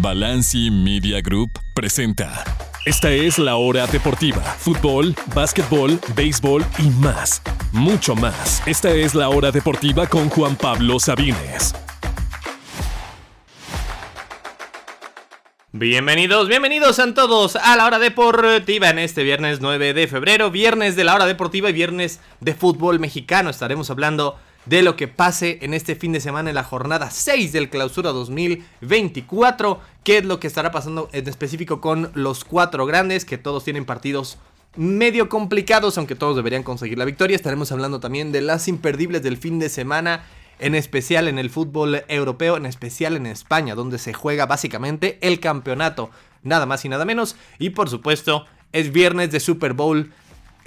Balanci Media Group presenta. Esta es la hora deportiva. Fútbol, básquetbol, béisbol y más. Mucho más. Esta es la hora deportiva con Juan Pablo Sabines. Bienvenidos, bienvenidos a todos a la hora deportiva en este viernes 9 de febrero, viernes de la hora deportiva y viernes de fútbol mexicano. Estaremos hablando de lo que pase en este fin de semana en la jornada 6 del clausura 2024. ¿Qué es lo que estará pasando en específico con los cuatro grandes que todos tienen partidos medio complicados, aunque todos deberían conseguir la victoria. Estaremos hablando también de las imperdibles del fin de semana, en especial en el fútbol europeo, en especial en España, donde se juega básicamente el campeonato, nada más y nada menos. Y por supuesto, es viernes de Super Bowl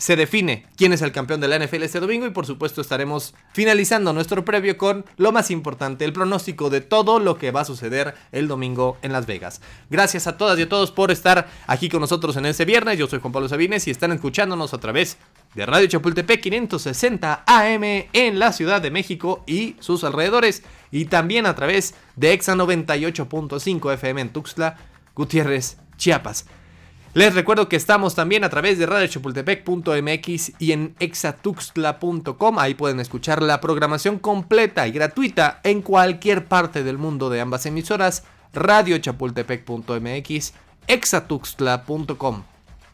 se define quién es el campeón de la NFL este domingo y por supuesto estaremos finalizando nuestro previo con lo más importante, el pronóstico de todo lo que va a suceder el domingo en Las Vegas. Gracias a todas y a todos por estar aquí con nosotros en este viernes. Yo soy Juan Pablo Sabines y están escuchándonos a través de Radio Chapultepec 560 AM en la Ciudad de México y sus alrededores y también a través de Exa 98.5 FM en Tuxtla, Gutiérrez, Chiapas. Les recuerdo que estamos también a través de radiochapultepec.mx y en exatuxtla.com. Ahí pueden escuchar la programación completa y gratuita en cualquier parte del mundo de ambas emisoras. radiochapultepec.mx, exatuxtla.com.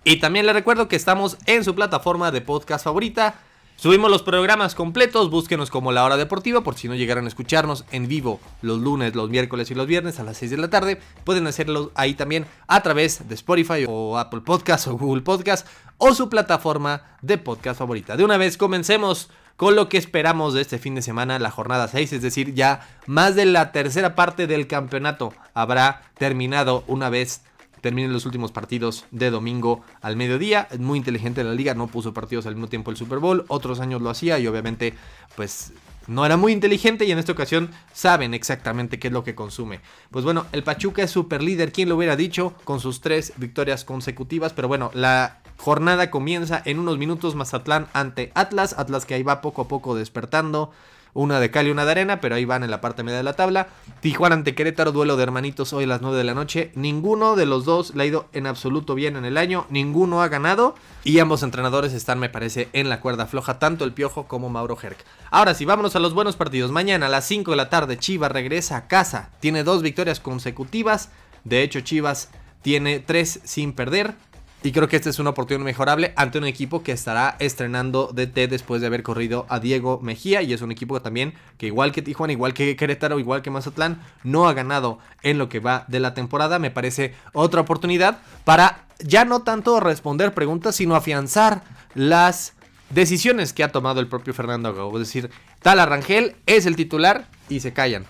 Y también les recuerdo que estamos en su plataforma de podcast favorita Subimos los programas completos, búsquenos como La Hora Deportiva por si no llegaran a escucharnos en vivo los lunes, los miércoles y los viernes a las 6 de la tarde. Pueden hacerlo ahí también a través de Spotify o Apple Podcast o Google Podcast o su plataforma de podcast favorita. De una vez comencemos con lo que esperamos de este fin de semana, la jornada 6, es decir, ya más de la tercera parte del campeonato habrá terminado una vez terminen los últimos partidos de domingo al mediodía. Es muy inteligente la liga, no puso partidos al mismo tiempo el Super Bowl. Otros años lo hacía y obviamente pues no era muy inteligente y en esta ocasión saben exactamente qué es lo que consume. Pues bueno, el Pachuca es super líder, ¿quién lo hubiera dicho? Con sus tres victorias consecutivas, pero bueno, la jornada comienza en unos minutos Mazatlán ante Atlas, Atlas que ahí va poco a poco despertando una de cal y una de arena, pero ahí van en la parte media de la tabla. Tijuana ante Querétaro, duelo de hermanitos hoy a las 9 de la noche. Ninguno de los dos le ha ido en absoluto bien en el año, ninguno ha ganado y ambos entrenadores están, me parece, en la cuerda floja, tanto el Piojo como Mauro Herc. Ahora sí, vámonos a los buenos partidos. Mañana a las 5 de la tarde, Chivas regresa a casa, tiene dos victorias consecutivas. De hecho, Chivas tiene tres sin perder. Y creo que esta es una oportunidad mejorable ante un equipo que estará estrenando DT después de haber corrido a Diego Mejía. Y es un equipo también que igual que Tijuana, igual que Querétaro, igual que Mazatlán, no ha ganado en lo que va de la temporada. Me parece otra oportunidad para ya no tanto responder preguntas, sino afianzar las decisiones que ha tomado el propio Fernando Gago. Es decir, tal Arrangel es el titular y se callan.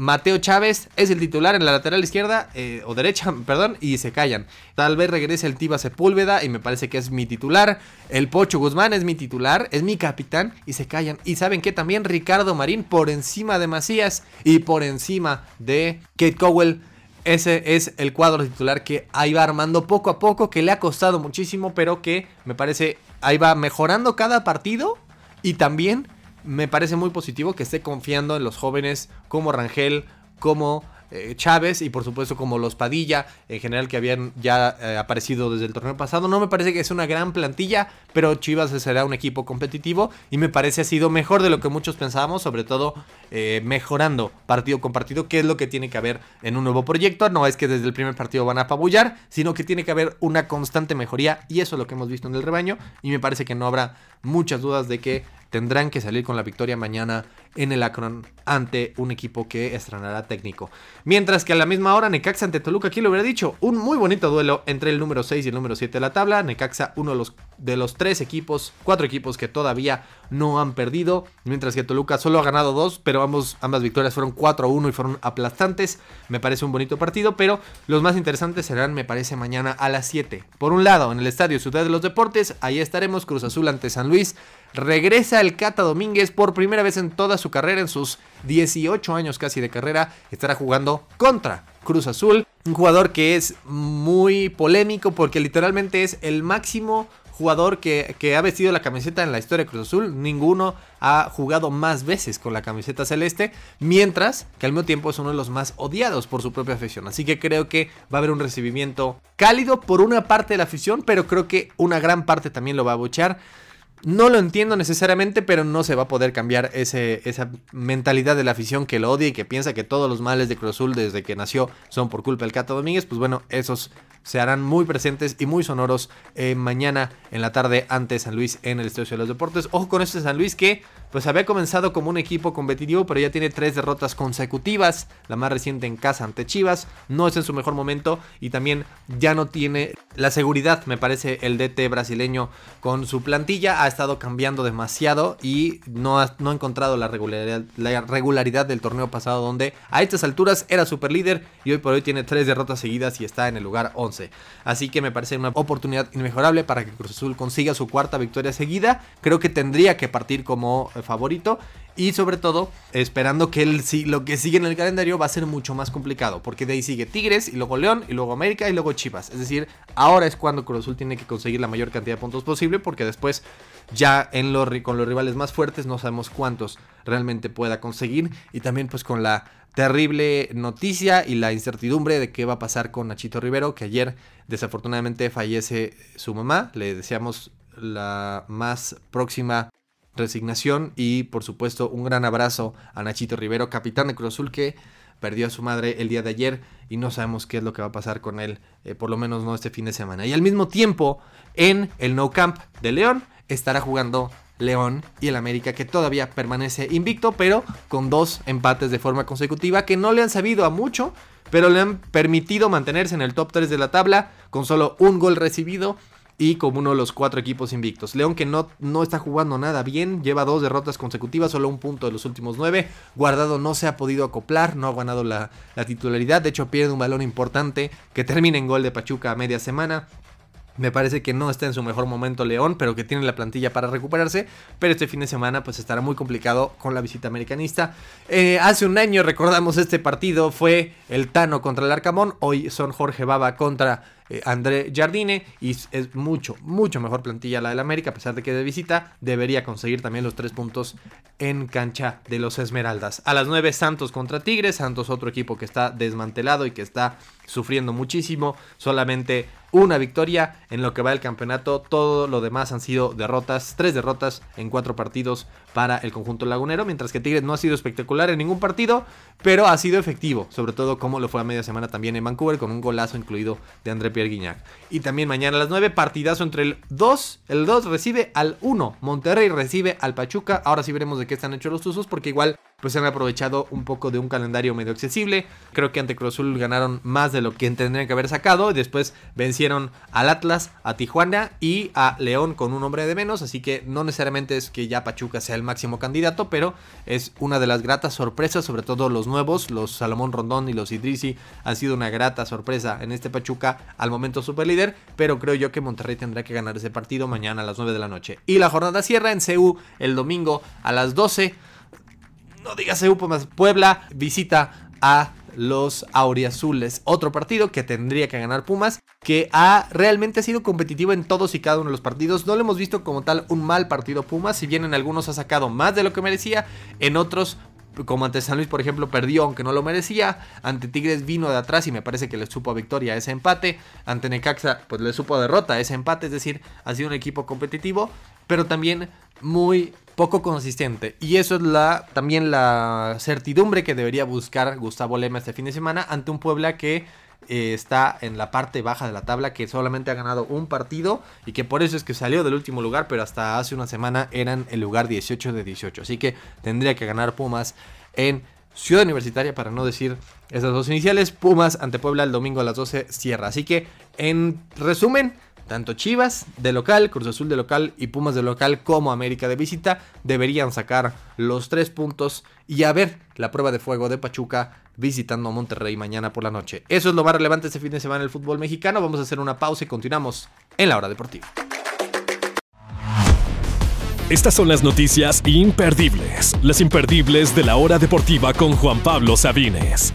Mateo Chávez es el titular en la lateral izquierda eh, o derecha, perdón, y se callan. Tal vez regrese el Tiba Sepúlveda y me parece que es mi titular. El Pocho Guzmán es mi titular, es mi capitán y se callan. Y saben que también Ricardo Marín por encima de Macías y por encima de Kate Cowell. Ese es el cuadro titular que ahí va armando poco a poco, que le ha costado muchísimo, pero que me parece ahí va mejorando cada partido y también me parece muy positivo que esté confiando en los jóvenes como Rangel, como eh, Chávez y por supuesto como los Padilla en general que habían ya eh, aparecido desde el torneo pasado. No me parece que es una gran plantilla, pero Chivas será un equipo competitivo y me parece ha sido mejor de lo que muchos pensábamos, sobre todo eh, mejorando partido con partido, que es lo que tiene que haber en un nuevo proyecto. No es que desde el primer partido van a apabullar, sino que tiene que haber una constante mejoría y eso es lo que hemos visto en el rebaño y me parece que no habrá muchas dudas de que tendrán que salir con la victoria mañana en el Akron ante un equipo que estrenará técnico. Mientras que a la misma hora Necaxa ante Toluca, aquí lo hubiera dicho, un muy bonito duelo entre el número 6 y el número 7 de la tabla. Necaxa, uno de los, de los tres equipos, cuatro equipos que todavía no han perdido, mientras que Toluca solo ha ganado dos, pero ambas victorias fueron 4-1 y fueron aplastantes. Me parece un bonito partido, pero los más interesantes serán, me parece, mañana a las 7. Por un lado, en el Estadio Ciudad de los Deportes, ahí estaremos Cruz Azul ante San Luis. Regresa el Cata Domínguez por primera vez en toda su carrera, en sus 18 años casi de carrera, estará jugando contra Cruz Azul. Un jugador que es muy polémico porque literalmente es el máximo jugador que, que, ha vestido la camiseta en la historia de Cruz Azul. Ninguno ha jugado más veces con la camiseta celeste, mientras que al mismo tiempo es uno de los más odiados por su propia afición. Así que creo que va a haber un recibimiento cálido por una parte de la afición, pero creo que una gran parte también lo va a buchar. No lo entiendo necesariamente, pero no se va a poder cambiar ese, esa mentalidad de la afición que lo odia y que piensa que todos los males de Cruz Azul desde que nació son por culpa del Cato Domínguez. Pues bueno, esos se harán muy presentes y muy sonoros eh, mañana en la tarde ante San Luis en el Estadio de los Deportes. Ojo con este San Luis que pues había comenzado como un equipo competitivo, pero ya tiene tres derrotas consecutivas, la más reciente en casa ante Chivas, no es en su mejor momento y también ya no tiene la seguridad, me parece, el DT brasileño con su plantilla, ha estado cambiando demasiado y no ha, no encontrado la regularidad, la regularidad del torneo pasado donde a estas alturas era super líder y hoy por hoy tiene tres derrotas seguidas y está en el lugar 11. Así que me parece una oportunidad inmejorable para que Cruz Azul consiga su cuarta victoria seguida, creo que tendría que partir como favorito. Y sobre todo, esperando que el, lo que sigue en el calendario va a ser mucho más complicado. Porque de ahí sigue Tigres, y luego León, y luego América, y luego Chivas. Es decir, ahora es cuando Cruz Azul tiene que conseguir la mayor cantidad de puntos posible. Porque después, ya en los, con los rivales más fuertes, no sabemos cuántos realmente pueda conseguir. Y también, pues, con la terrible noticia y la incertidumbre de qué va a pasar con Nachito Rivero, que ayer desafortunadamente fallece su mamá. Le deseamos la más próxima resignación y por supuesto un gran abrazo a Nachito Rivero, capitán de Cruz Azul que perdió a su madre el día de ayer y no sabemos qué es lo que va a pasar con él, eh, por lo menos no este fin de semana. Y al mismo tiempo, en el No Camp de León estará jugando León y el América que todavía permanece invicto, pero con dos empates de forma consecutiva que no le han sabido a mucho, pero le han permitido mantenerse en el top 3 de la tabla con solo un gol recibido y como uno de los cuatro equipos invictos. León que no, no está jugando nada bien, lleva dos derrotas consecutivas, solo un punto de los últimos nueve. Guardado no se ha podido acoplar, no ha ganado la, la titularidad, de hecho pierde un balón importante que termina en gol de Pachuca a media semana. Me parece que no está en su mejor momento León, pero que tiene la plantilla para recuperarse. Pero este fin de semana pues estará muy complicado con la visita americanista. Eh, hace un año recordamos este partido, fue el Tano contra el Arcamón. Hoy son Jorge Baba contra eh, André Jardine y es mucho, mucho mejor plantilla la del América, a pesar de que de visita debería conseguir también los tres puntos en cancha de los Esmeraldas. A las 9 Santos contra Tigres, Santos otro equipo que está desmantelado y que está sufriendo muchísimo, solamente una victoria en lo que va el campeonato, todo lo demás han sido derrotas, tres derrotas en cuatro partidos para el conjunto lagunero, mientras que Tigres no ha sido espectacular en ningún partido, pero ha sido efectivo, sobre todo como lo fue a media semana también en Vancouver con un golazo incluido de André Pierre Guignac. Y también mañana a las 9 partidazo entre el 2, el 2 recibe al 1, Monterrey recibe al Pachuca, ahora sí veremos de qué están hechos los Tuzos porque igual pues han aprovechado un poco de un calendario medio accesible. Creo que ante Cruz Azul ganaron más de lo que tendrían que haber sacado. Después vencieron al Atlas, a Tijuana y a León con un hombre de menos. Así que no necesariamente es que ya Pachuca sea el máximo candidato, pero es una de las gratas sorpresas, sobre todo los nuevos, los Salomón Rondón y los Idrisi han sido una grata sorpresa en este Pachuca al momento super líder. Pero creo yo que Monterrey tendrá que ganar ese partido mañana a las 9 de la noche. Y la jornada cierra en CU el domingo a las 12 no digas EU Puebla visita a los Auriazules. Otro partido que tendría que ganar Pumas, que ha realmente sido competitivo en todos y cada uno de los partidos. No lo hemos visto como tal un mal partido Pumas, si bien en algunos ha sacado más de lo que merecía, en otros como ante San Luis, por ejemplo, perdió aunque no lo merecía. Ante Tigres vino de atrás y me parece que le supo a victoria ese empate. Ante Necaxa, pues le supo a derrota ese empate. Es decir, ha sido un equipo competitivo, pero también muy poco consistente. Y eso es la también la certidumbre que debería buscar Gustavo Lema este fin de semana ante un Puebla que eh, está en la parte baja de la tabla, que solamente ha ganado un partido y que por eso es que salió del último lugar, pero hasta hace una semana eran el lugar 18 de 18. Así que tendría que ganar Pumas en Ciudad Universitaria, para no decir esas dos iniciales. Pumas ante Puebla el domingo a las 12 cierra. Así que, en resumen, tanto Chivas de local, Cruz Azul de local y Pumas de local como América de visita deberían sacar los tres puntos y a ver la prueba de fuego de Pachuca visitando a Monterrey mañana por la noche. Eso es lo más relevante este fin de semana en el fútbol mexicano. Vamos a hacer una pausa y continuamos en la hora deportiva. Estas son las noticias imperdibles, las imperdibles de la hora deportiva con Juan Pablo Sabines.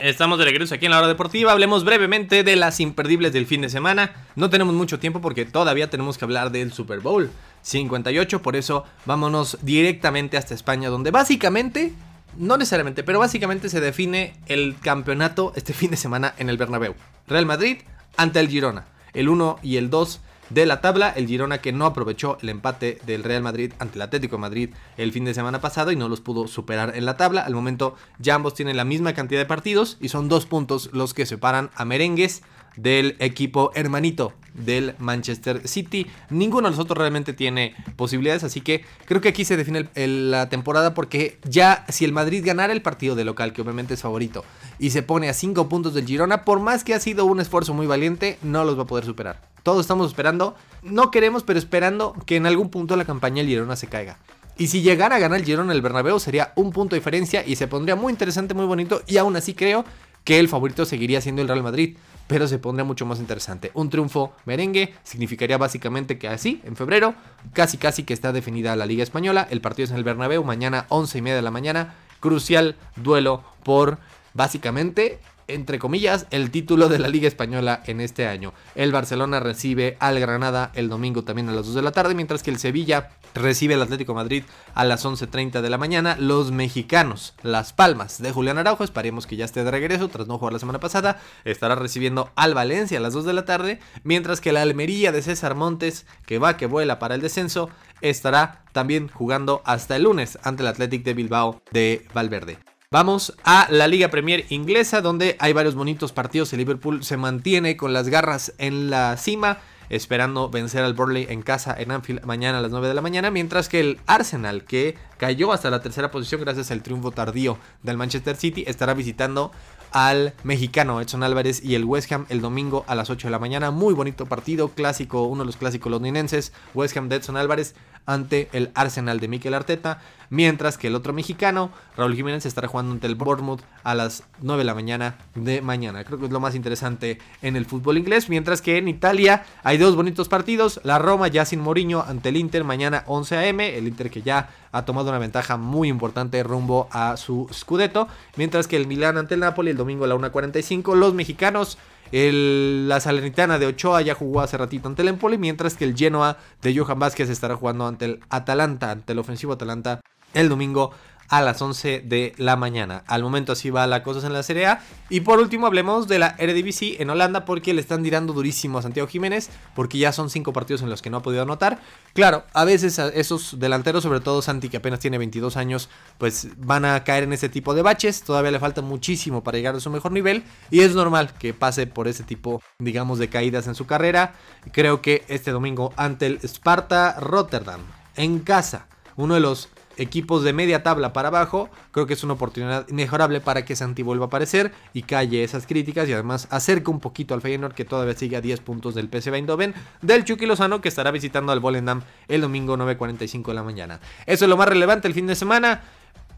Estamos de regreso aquí en la hora deportiva. Hablemos brevemente de las imperdibles del fin de semana. No tenemos mucho tiempo porque todavía tenemos que hablar del Super Bowl 58. Por eso vámonos directamente hasta España, donde básicamente, no necesariamente, pero básicamente se define el campeonato este fin de semana en el Bernabéu. Real Madrid ante el Girona. El 1 y el 2 de la tabla. El Girona que no aprovechó el empate del Real Madrid ante el Atlético Madrid el fin de semana pasado y no los pudo superar en la tabla. Al momento ya ambos tienen la misma cantidad de partidos y son dos puntos los que separan a Merengues del equipo hermanito del Manchester City. Ninguno de los otros realmente tiene posibilidades, así que creo que aquí se define la temporada porque ya si el Madrid ganara el partido de local, que obviamente es favorito, y se pone a 5 puntos del Girona, por más que ha sido un esfuerzo muy valiente, no los va a poder superar. Todos estamos esperando, no queremos, pero esperando que en algún punto la campaña el Girona se caiga. Y si llegara a ganar el Girona el Bernabéu sería un punto de diferencia y se pondría muy interesante, muy bonito y aún así creo que el favorito seguiría siendo el Real Madrid pero se pondría mucho más interesante. Un triunfo merengue significaría básicamente que así, en febrero, casi casi que está definida la Liga Española. El partido es en el Bernabéu, mañana 11 y media de la mañana. Crucial duelo por básicamente entre comillas, el título de la Liga Española en este año. El Barcelona recibe al Granada el domingo también a las 2 de la tarde, mientras que el Sevilla recibe al Atlético Madrid a las 11.30 de la mañana. Los mexicanos, Las Palmas de Julián Araujo, esperemos que ya esté de regreso tras no jugar la semana pasada, estará recibiendo al Valencia a las 2 de la tarde, mientras que la Almería de César Montes, que va que vuela para el descenso, estará también jugando hasta el lunes ante el Athletic de Bilbao de Valverde. Vamos a la Liga Premier inglesa, donde hay varios bonitos partidos. El Liverpool se mantiene con las garras en la cima, esperando vencer al Burnley en casa en Anfield mañana a las 9 de la mañana, mientras que el Arsenal, que cayó hasta la tercera posición gracias al triunfo tardío del Manchester City, estará visitando al mexicano Edson Álvarez y el West Ham el domingo a las 8 de la mañana. Muy bonito partido, clásico, uno de los clásicos londinenses. West Ham de Edson Álvarez ante el Arsenal de Mikel Arteta. Mientras que el otro mexicano, Raúl Jiménez, estará jugando ante el Bournemouth a las 9 de la mañana de mañana. Creo que es lo más interesante en el fútbol inglés. Mientras que en Italia hay dos bonitos partidos. La Roma ya sin Mourinho ante el Inter mañana 11 a.m. El Inter que ya ha tomado una ventaja muy importante rumbo a su Scudetto. Mientras que el Milan ante el Napoli el domingo a la 1.45. Los mexicanos la Salernitana de Ochoa ya jugó hace ratito ante el Empoli, mientras que el Genoa de Johan Vázquez estará jugando ante el Atalanta, ante el ofensivo Atalanta el domingo a las 11 de la mañana. Al momento así va la cosa en la Serie A. Y por último hablemos de la Eredivisie en Holanda porque le están tirando durísimo a Santiago Jiménez porque ya son cinco partidos en los que no ha podido anotar. Claro, a veces esos delanteros, sobre todo Santi que apenas tiene 22 años, pues van a caer en ese tipo de baches. Todavía le falta muchísimo para llegar a su mejor nivel y es normal que pase por ese tipo, digamos, de caídas en su carrera. Creo que este domingo ante el Sparta Rotterdam en casa, uno de los equipos de media tabla para abajo, creo que es una oportunidad mejorable para que Santi vuelva a aparecer y calle esas críticas y además acerca un poquito al Feyenoord que todavía sigue a 10 puntos del PSV Eindhoven, del Chucky Lozano que estará visitando al Volendam el domingo 9.45 de la mañana. Eso es lo más relevante el fin de semana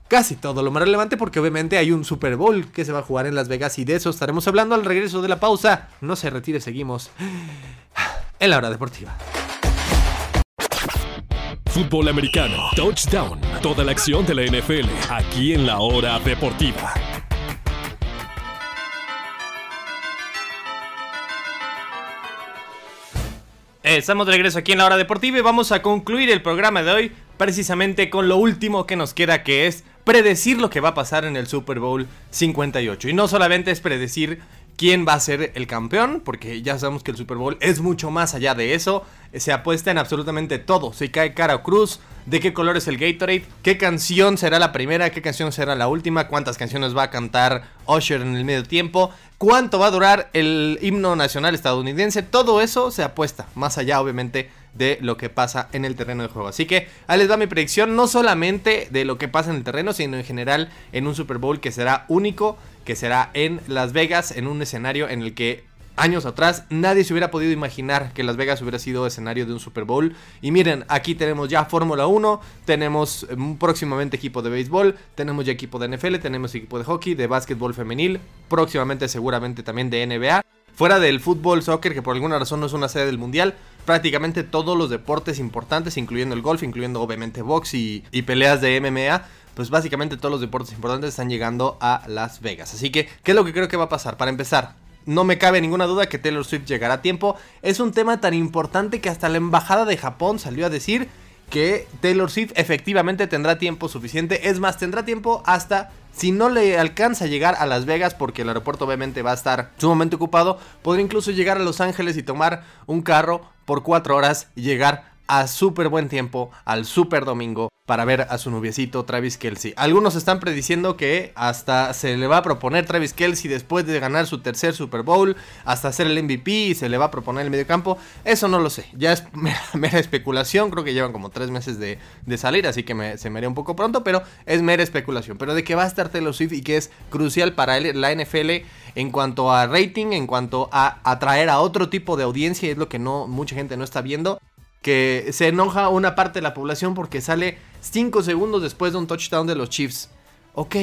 casi todo lo más relevante porque obviamente hay un Super Bowl que se va a jugar en Las Vegas y de eso estaremos hablando al regreso de la pausa. No se retire, seguimos en la hora deportiva. Fútbol americano, touchdown, toda la acción de la NFL, aquí en la hora deportiva. Estamos de regreso aquí en la hora deportiva y vamos a concluir el programa de hoy precisamente con lo último que nos queda que es predecir lo que va a pasar en el Super Bowl 58. Y no solamente es predecir quién va a ser el campeón, porque ya sabemos que el Super Bowl es mucho más allá de eso. Se apuesta en absolutamente todo. Si cae cara o cruz, de qué color es el Gatorade, qué canción será la primera, qué canción será la última, cuántas canciones va a cantar Usher en el medio tiempo, cuánto va a durar el himno nacional estadounidense. Todo eso se apuesta, más allá obviamente de lo que pasa en el terreno de juego. Así que ahí les va mi predicción, no solamente de lo que pasa en el terreno, sino en general en un Super Bowl que será único, que será en Las Vegas, en un escenario en el que años atrás nadie se hubiera podido imaginar que Las Vegas hubiera sido escenario de un Super Bowl. Y miren, aquí tenemos ya Fórmula 1, tenemos mm, próximamente equipo de béisbol, tenemos ya equipo de NFL, tenemos equipo de hockey, de básquetbol femenil, próximamente seguramente también de NBA. Fuera del fútbol, soccer, que por alguna razón no es una sede del mundial, prácticamente todos los deportes importantes, incluyendo el golf, incluyendo obviamente box y, peleas de MMA, pues básicamente todos los deportes importantes están llegando a Las Vegas. Así que, ¿qué es lo que creo que va a pasar? Para empezar, no me cabe ninguna duda que Taylor Swift llegará a tiempo. Es un tema tan importante que hasta la embajada de Japón salió a decir que Taylor Swift efectivamente tendrá tiempo suficiente. Es más, tendrá tiempo hasta si no le alcanza a llegar a Las Vegas porque el aeropuerto obviamente va a estar sumamente ocupado, podría incluso llegar a Los Ángeles y tomar un carro por cuatro horas y llegar a súper buen tiempo al super domingo para ver a su noviecito Travis Kelsey. Algunos están prediciendo que hasta se le va a proponer Travis Kelsey después de ganar su tercer Super Bowl, hasta hacer el MVP y se le va a proponer el mediocampo. Eso no lo sé, ya es mera, especulación, creo que llevan como tres meses de, salir, así que se me haría un poco pronto, pero es mera especulación. Pero de que va a estar Taylor Swift y que es crucial para la NFL en cuanto a rating, en cuanto a atraer a otro tipo de audiencia, es lo que no mucha gente no está viendo que se enoja una parte de la población porque sale 5 segundos después de un touchdown de los Chiefs. Ok,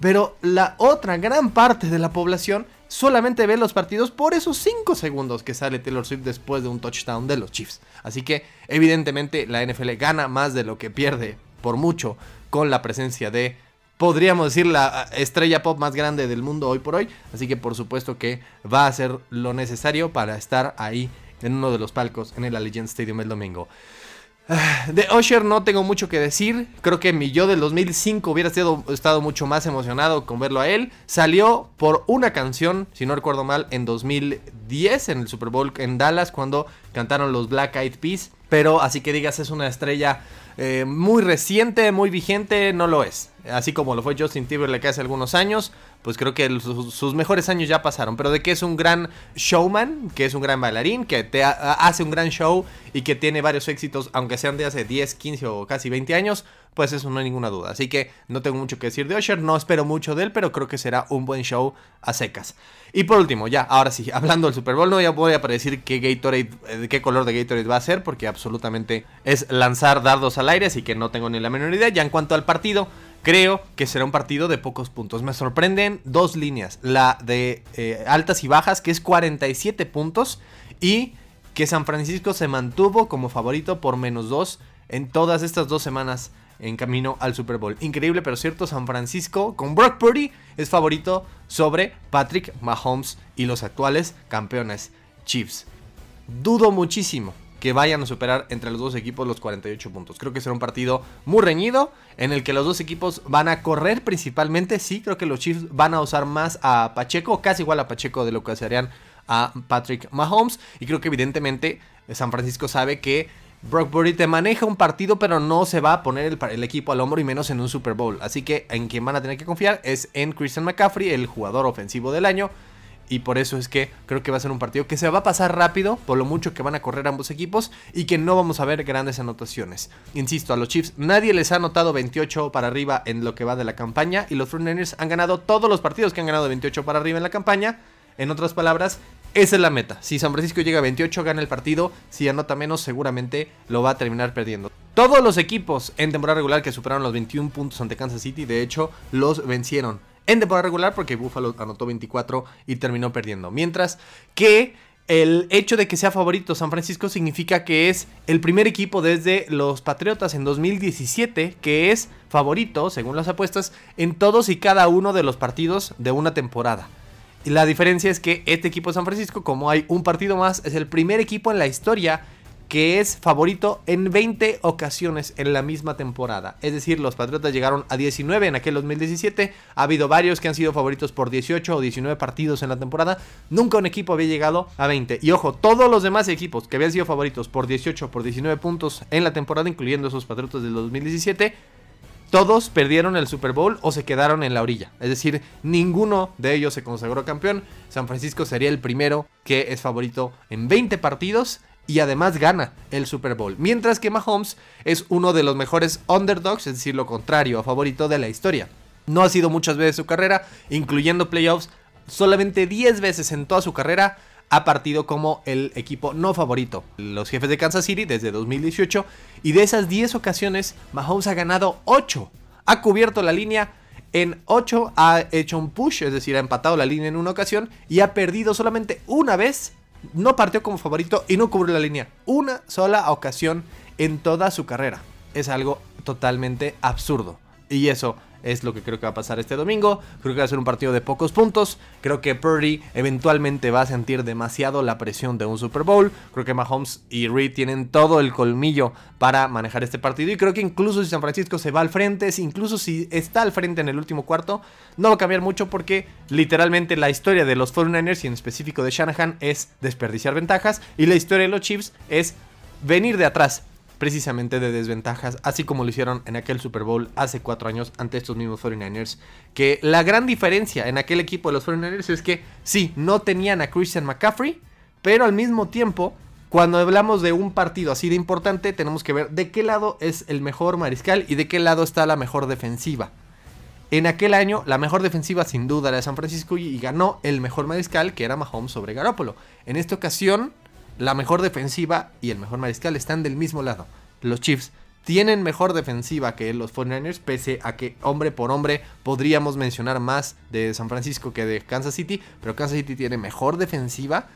pero la otra gran parte de la población solamente ve los partidos por esos 5 segundos que sale Taylor Swift después de un touchdown de los Chiefs. Así que evidentemente la NFL gana más de lo que pierde por mucho con la presencia de, podríamos decir, la estrella pop más grande del mundo hoy por hoy. Así que por supuesto que va a hacer lo necesario para estar ahí en uno de los palcos en el Allegiant Stadium el domingo. Ah, de Usher no tengo mucho que decir. Creo que mi yo del 2005 hubiera estado mucho más emocionado con verlo a él. Salió por una canción, si no recuerdo mal, en 2010 en el Super Bowl en Dallas cuando cantaron los Black Eyed Peas. Pero así que digas es una estrella eh, muy reciente, muy vigente, no lo es. Así como lo fue Justin Timberlake hace algunos años, pues creo que sus, mejores años ya pasaron. Pero de que es un gran showman, que es un gran bailarín, que te hace un gran show y que tiene varios éxitos, aunque sean de hace 10, 15 o casi 20 años, pues eso no hay ninguna duda. Así que no tengo mucho que decir de Usher, no espero mucho de él, pero creo que será un buen show a secas. Y por último, ya, ahora sí, hablando del Super Bowl, no voy a predecir qué Gatorade, eh, qué color de Gatorade va a ser, porque absolutamente es lanzar dardos al aire, así que no tengo ni la menor idea. Ya en cuanto al partido, creo que será un partido de pocos puntos. Me sorprenden dos líneas, la de eh, altas y bajas, que es 47 puntos, y que San Francisco se mantuvo como favorito por menos 2 en todas estas dos semanas en camino al Super Bowl. Increíble, pero cierto, San Francisco con Brock Purdy es favorito sobre Patrick Mahomes y los actuales campeones Chiefs. Dudo muchísimo que vayan a superar entre los dos equipos los 48 puntos. Creo que será un partido muy reñido en el que los dos equipos van a correr principalmente. Sí, creo que los Chiefs van a usar más a Pacheco, casi igual a Pacheco de lo que harían a Patrick Mahomes. Y creo que evidentemente San Francisco sabe que Brock Purdy te maneja un partido, pero no se va a poner el, equipo al hombro y menos en un Super Bowl. Así que en quien van a tener que confiar es en Christian McCaffrey, el jugador ofensivo del año. Y por eso es que creo que va a ser un partido que se va a pasar rápido, por lo mucho que van a correr ambos equipos y que no vamos a ver grandes anotaciones. Insisto, a los Chiefs nadie les ha anotado 28 para arriba en lo que va de la campaña y los 49 han ganado todos los partidos que han ganado 28 para arriba en la campaña. En otras palabras, esa es la meta. Si San Francisco llega a 28, gana el partido. Si anota menos, seguramente lo va a terminar perdiendo. Todos los equipos en temporada regular que superaron los 21 puntos ante Kansas City, de hecho, los vencieron. En temporada regular porque Buffalo anotó 24 y terminó perdiendo. Mientras que el hecho de que sea favorito San Francisco significa que es el primer equipo desde los Patriotas en 2017 que es favorito, según las apuestas, en todos y cada uno de los partidos de una temporada. Y la diferencia es que este equipo de San Francisco, como hay un partido más, es el primer equipo en la historia que es favorito en 20 ocasiones en la misma temporada. Es decir, los Patriotas llegaron a 19 en aquel 2017. Ha habido varios que han sido favoritos por 18 o 19 partidos en la temporada. Nunca un equipo había llegado a 20. Y ojo, todos los demás equipos que habían sido favoritos por 18 o por 19 puntos en la temporada, incluyendo esos Patriotas del 2017, todos perdieron el Super Bowl o se quedaron en la orilla. Es decir, ninguno de ellos se consagró campeón. San Francisco sería el primero que es favorito en 20 partidos y además gana el Super Bowl. Mientras que Mahomes es uno de los mejores underdogs, es decir, lo contrario, a favorito de la historia. No ha sido muchas veces su carrera, incluyendo playoffs, solamente 10 veces en toda su carrera ha partido como el equipo no favorito. Los jefes de Kansas City desde 2018 y de esas 10 ocasiones Mahomes ha ganado 8. Ha cubierto la línea en 8, ha hecho un push, es decir, ha empatado la línea en una ocasión y ha perdido solamente una vez. No partió como favorito y no cubrió la línea. Una sola ocasión en toda su carrera. Es algo totalmente absurdo. Y eso es lo que creo que va a pasar este domingo. Creo que va a ser un partido de pocos puntos. Creo que Purdy eventualmente va a sentir demasiado la presión de un Super Bowl. Creo que Mahomes y Reed tienen todo el colmillo para manejar este partido. Y creo que incluso si San Francisco se va al frente, incluso si está al frente en el último cuarto, no va a cambiar mucho porque literalmente la historia de los 49ers y en específico de Shanahan es desperdiciar ventajas. Y la historia de los Chiefs es venir de atrás precisamente de desventajas, así como lo hicieron en aquel Super Bowl hace cuatro años ante estos mismos 49ers. Que la gran diferencia en aquel equipo de los 49ers es que sí, no tenían a Christian McCaffrey, pero al mismo tiempo, cuando hablamos de un partido así de importante, tenemos que ver de qué lado es el mejor mariscal y de qué lado está la mejor defensiva. En aquel año, la mejor defensiva sin duda era San Francisco y ganó el mejor mariscal, que era Mahomes sobre Garoppolo. En esta ocasión, la mejor defensiva y el mejor mariscal están del mismo lado. Los Chiefs tienen mejor defensiva que los 49ers, pese a que hombre por hombre podríamos mencionar más de San Francisco que de Kansas City, pero Kansas City tiene mejor defensiva,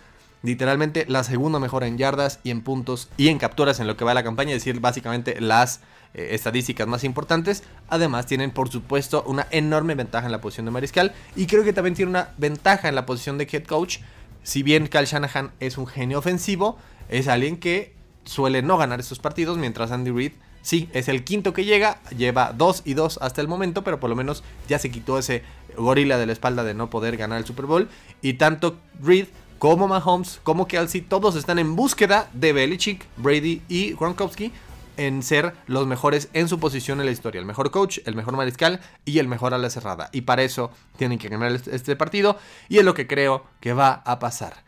literalmente la segunda mejor en yardas y en puntos y en capturas en lo que va a la campaña, es decir, básicamente las eh, estadísticas más importantes. Además, tienen por supuesto una enorme ventaja en la posición de mariscal y creo que también tiene una ventaja en la posición de head coach si bien Kyle Shanahan es un genio ofensivo, es alguien que suele no ganar estos partidos, mientras Andy Reid sí, es el quinto que llega, lleva 2 y 2 hasta el momento, pero por lo menos ya se quitó ese gorila de la espalda de no poder ganar el Super Bowl. Y tanto Reid como Mahomes, como Kelsey, todos están en búsqueda de Belichick, Brady y Gronkowski en ser los mejores en su posición en la historia. El mejor coach, el mejor mariscal y el mejor a la cerrada. Y para eso tienen que ganar este partido y es lo que creo que va a pasar.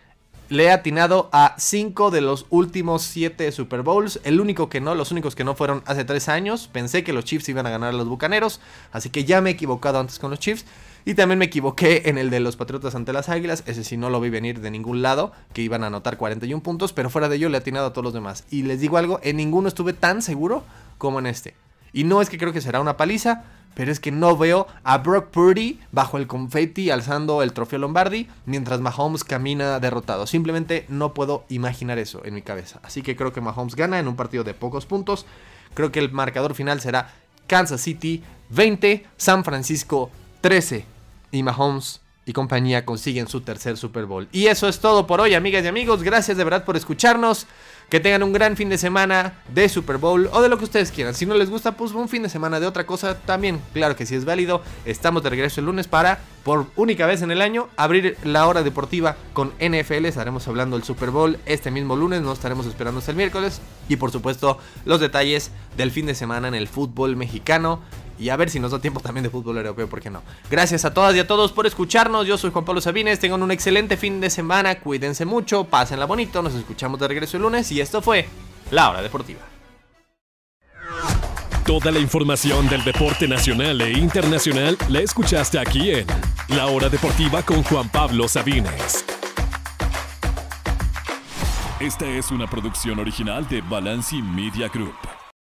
Le he atinado a 5 de los últimos 7 Super Bowls. El único que no, los únicos que no fueron hace 3 años. Pensé que los Chiefs iban a ganar a los Bucaneros. Así que ya me he equivocado antes con los Chiefs. Y también me equivoqué en el de los Patriotas ante las Águilas. Ese sí no lo vi venir de ningún lado, que iban a anotar 41 puntos, pero fuera de ello le he atinado a todos los demás. Y les digo algo, en ninguno estuve tan seguro como en este. Y no es que creo que será una paliza, pero es que no veo a Brock Purdy bajo el confetti alzando el trofeo Lombardi mientras Mahomes camina derrotado. Simplemente no puedo imaginar eso en mi cabeza. Así que creo que Mahomes gana en un partido de pocos puntos. Creo que el marcador final será Kansas City 20, San Francisco 13 y Mahomes y compañía consiguen su tercer Super Bowl. Y eso es todo por hoy, amigas y amigos. Gracias de verdad por escucharnos. Que tengan un gran fin de semana de Super Bowl o de lo que ustedes quieran. Si no les gusta, pues un fin de semana de otra cosa también. Claro que sí es válido. Estamos de regreso el lunes para, por única vez en el año, abrir la hora deportiva con NFL. Estaremos hablando del Super Bowl este mismo lunes. No estaremos esperando hasta el miércoles. Y por supuesto, los detalles del fin de semana en el fútbol mexicano y a ver si nos da tiempo también de fútbol europeo, ¿por qué no? Gracias a todas y a todos por escucharnos. Yo soy Juan Pablo Sabines. Tengan un excelente fin de semana. Cuídense mucho. Pásenla bonito. Nos escuchamos de regreso el lunes. Y esto fue La Hora Deportiva. Toda la información del deporte nacional e internacional la escuchaste aquí en La Hora Deportiva con Juan Pablo Sabines. Esta es una producción original de Balanci Media Group.